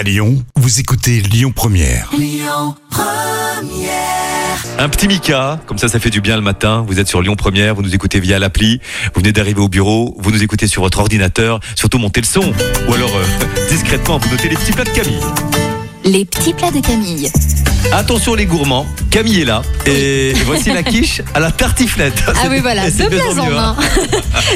À Lyon, vous écoutez Lyon Première. Un petit Mika, comme ça, ça fait du bien le matin. Vous êtes sur Lyon Première, vous nous écoutez via l'appli, vous venez d'arriver au bureau, vous nous écoutez sur votre ordinateur, surtout montez le son. Ou alors, euh, discrètement, vous notez les petits plats de Camille. Les petits plats de Camille. Attention les gourmands, Camille est là. Et voici la quiche à la tartiflette. Ah oui, voilà, deux de places en hein. main.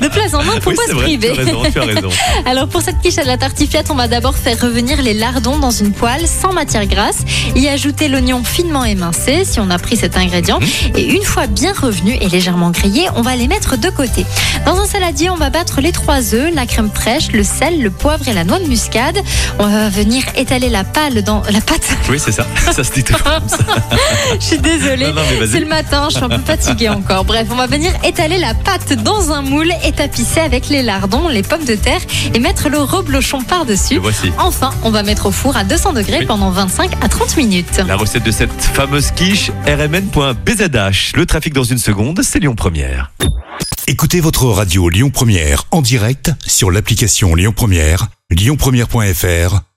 deux places en main pour Oui, pas c'est se vrai, priver. tu as raison, tu as raison. Alors pour cette quiche à la tartiflette, on va d'abord faire revenir les lardons dans une poêle sans matière grasse, y ajouter l'oignon finement émincé si on a pris cet ingrédient Mhm. et une fois bien revenu et légèrement grillé, on va les mettre de côté. Dans un saladier, on va battre les trois œufs, la crème fraîche, le sel, le poivre et la noix de muscade. On va venir étaler la pâle dans la pâte. Oui, c'est ça. Ça se dit toujours comme ça. Je suis désolée. C'est le matin, je suis un peu fatiguée encore. Bref, on va venir étaler la pâte dans un moule et tapisser avec les lardons, les pommes de terre et mettre le reblochon par-dessus. voici. Enfin, on va mettre au four à 200 degrés Oui. pendant 25 à 30 minutes. La recette de cette fameuse quiche, rmn.bzh. Le trafic dans une seconde, c'est Lyon Première. Écoutez votre radio Lyon Première en direct sur l'application Lyon Première, lyonpremière.fr